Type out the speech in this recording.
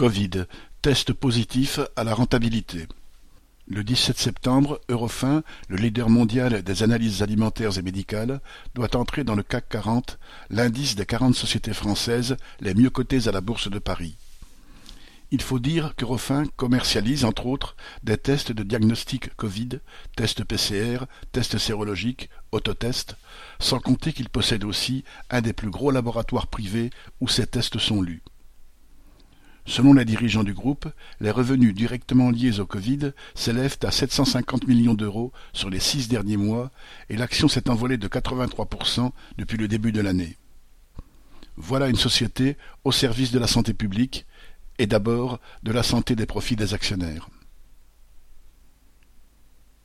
Covid, test positif à la rentabilité. Le dix-sept septembre, Eurofin, le leader mondial des analyses alimentaires et médicales, doit entrer dans le CAC 40, l'indice des quarante sociétés françaises les mieux cotées à la Bourse de Paris. Il faut dire qu'Eurofin commercialise, entre autres, des tests de diagnostic Covid, tests PCR, tests sérologiques, autotests, sans compter qu'il possède aussi un des plus gros laboratoires privés où ces tests sont lus. Selon les dirigeants du groupe, les revenus directement liés au Covid s'élèvent à 750 millions d'euros sur les six derniers mois et l'action s'est envolée de 83% depuis le début de l'année. Voilà une société au service de la santé publique et d'abord de la santé des profits des actionnaires.